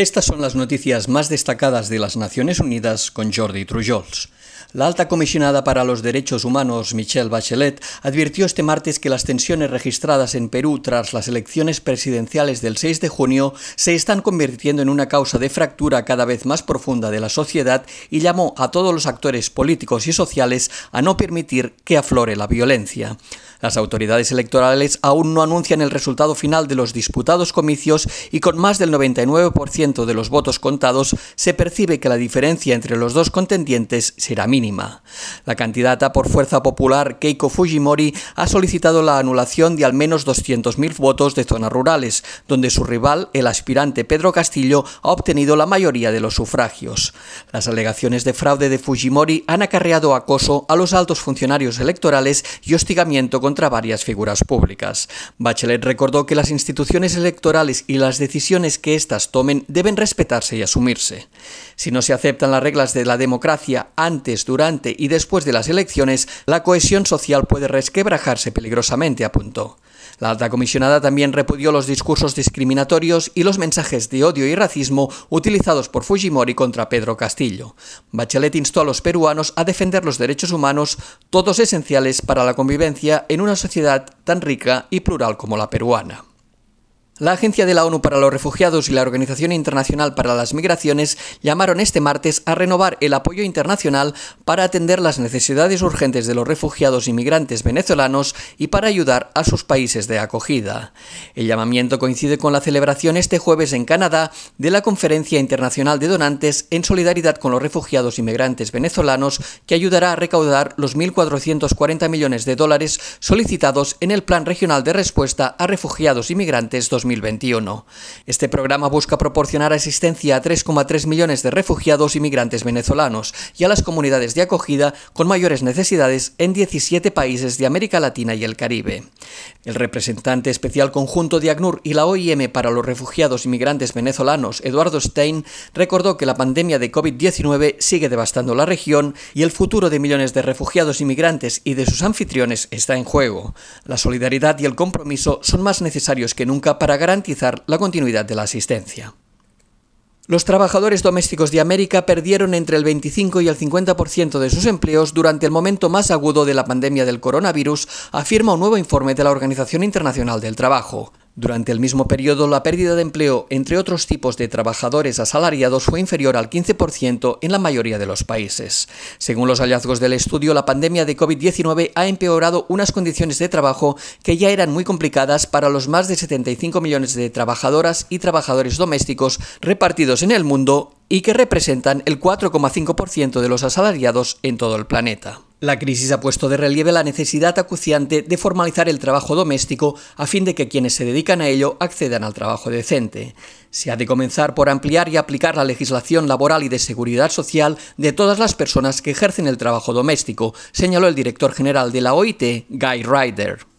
Estas son las noticias más destacadas de las Naciones Unidas con Jordi Trujols. La alta comisionada para los derechos humanos, Michelle Bachelet, advirtió este martes que las tensiones registradas en Perú tras las elecciones presidenciales del 6 de junio se están convirtiendo en una causa de fractura cada vez más profunda de la sociedad y llamó a todos los actores políticos y sociales a no permitir que aflore la violencia. Las autoridades electorales aún no anuncian el resultado final de los disputados comicios y con más del 99% de los votos contados se percibe que la diferencia entre los dos contendientes será mínima. La candidata por Fuerza Popular Keiko Fujimori ha solicitado la anulación de al menos 200.000 votos de zonas rurales, donde su rival, el aspirante Pedro Castillo, ha obtenido la mayoría de los sufragios. Las alegaciones de fraude de Fujimori han acarreado acoso a los altos funcionarios electorales y hostigamiento contra varias figuras públicas. Bachelet recordó que las instituciones electorales y las decisiones que éstas tomen deben respetarse y asumirse. Si no se aceptan las reglas de la democracia antes, durante y después de las elecciones, la cohesión social puede resquebrajarse peligrosamente, apuntó. La alta comisionada también repudió los discursos discriminatorios y los mensajes de odio y racismo utilizados por Fujimori contra Pedro Castillo. Bachelet instó a los peruanos a defender los derechos humanos, todos esenciales para la convivencia en una sociedad tan rica y plural como la peruana. La Agencia de la ONU para los Refugiados y la Organización Internacional para las Migraciones llamaron este martes a renovar el apoyo internacional para atender las necesidades urgentes de los refugiados y migrantes venezolanos y para ayudar a sus países de acogida. El llamamiento coincide con la celebración este jueves en Canadá de la Conferencia Internacional de Donantes en solidaridad con los refugiados y migrantes venezolanos que ayudará a recaudar los 1.440 millones de dólares solicitados en el Plan Regional de Respuesta a Refugiados y Migrantes 2020. 2021. Este programa busca proporcionar asistencia a 3,3 millones de refugiados y migrantes venezolanos y a las comunidades de acogida con mayores necesidades en 17 países de América Latina y el Caribe. El representante especial conjunto de ACNUR y la OIM para los refugiados y migrantes venezolanos, Eduardo Stein, recordó que la pandemia de COVID-19 sigue devastando la región y el futuro de millones de refugiados y migrantes y de sus anfitriones está en juego. La solidaridad y el compromiso son más necesarios que nunca para garantizar la continuidad de la asistencia. Los trabajadores domésticos de América perdieron entre el 25 y el 50% de sus empleos durante el momento más agudo de la pandemia del coronavirus, afirma un nuevo informe de la Organización Internacional del Trabajo. Durante el mismo periodo, la pérdida de empleo entre otros tipos de trabajadores asalariados fue inferior al 15% en la mayoría de los países. Según los hallazgos del estudio, la pandemia de COVID-19 ha empeorado unas condiciones de trabajo que ya eran muy complicadas para los más de 75 millones de trabajadoras y trabajadores domésticos repartidos en el mundo y que representan el 4,5% de los asalariados en todo el planeta. La crisis ha puesto de relieve la necesidad acuciante de formalizar el trabajo doméstico a fin de que quienes se dedican a ello accedan al trabajo decente. Se ha de comenzar por ampliar y aplicar la legislación laboral y de seguridad social de todas las personas que ejercen el trabajo doméstico, señaló el director general de la OIT, Guy Ryder.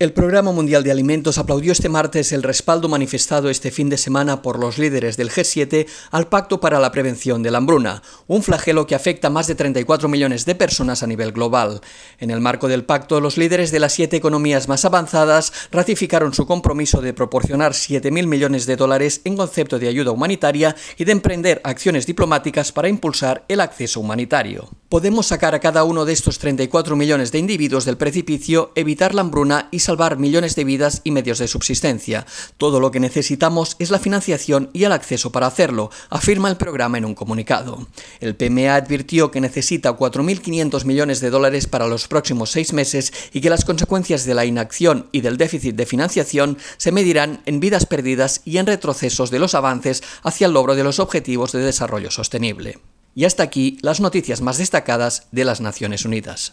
El Programa Mundial de Alimentos aplaudió este martes el respaldo manifestado este fin de semana por los líderes del G7 al Pacto para la Prevención de la Hambruna, un flagelo que afecta a más de 34 millones de personas a nivel global. En el marco del pacto, los líderes de las siete economías más avanzadas ratificaron su compromiso de proporcionar 7.000 millones de dólares en concepto de ayuda humanitaria y de emprender acciones diplomáticas para impulsar el acceso humanitario. Podemos sacar a cada uno de estos 34 millones de individuos del precipicio, evitar la hambruna y salvar millones de vidas y medios de subsistencia. Todo lo que necesitamos es la financiación y el acceso para hacerlo, afirma el programa en un comunicado. El PMA advirtió que necesita 4.500 millones de dólares para los próximos seis meses y que las consecuencias de la inacción y del déficit de financiación se medirán en vidas perdidas y en retrocesos de los avances hacia el logro de los objetivos de desarrollo sostenible. Y hasta aquí las noticias más destacadas de las Naciones Unidas.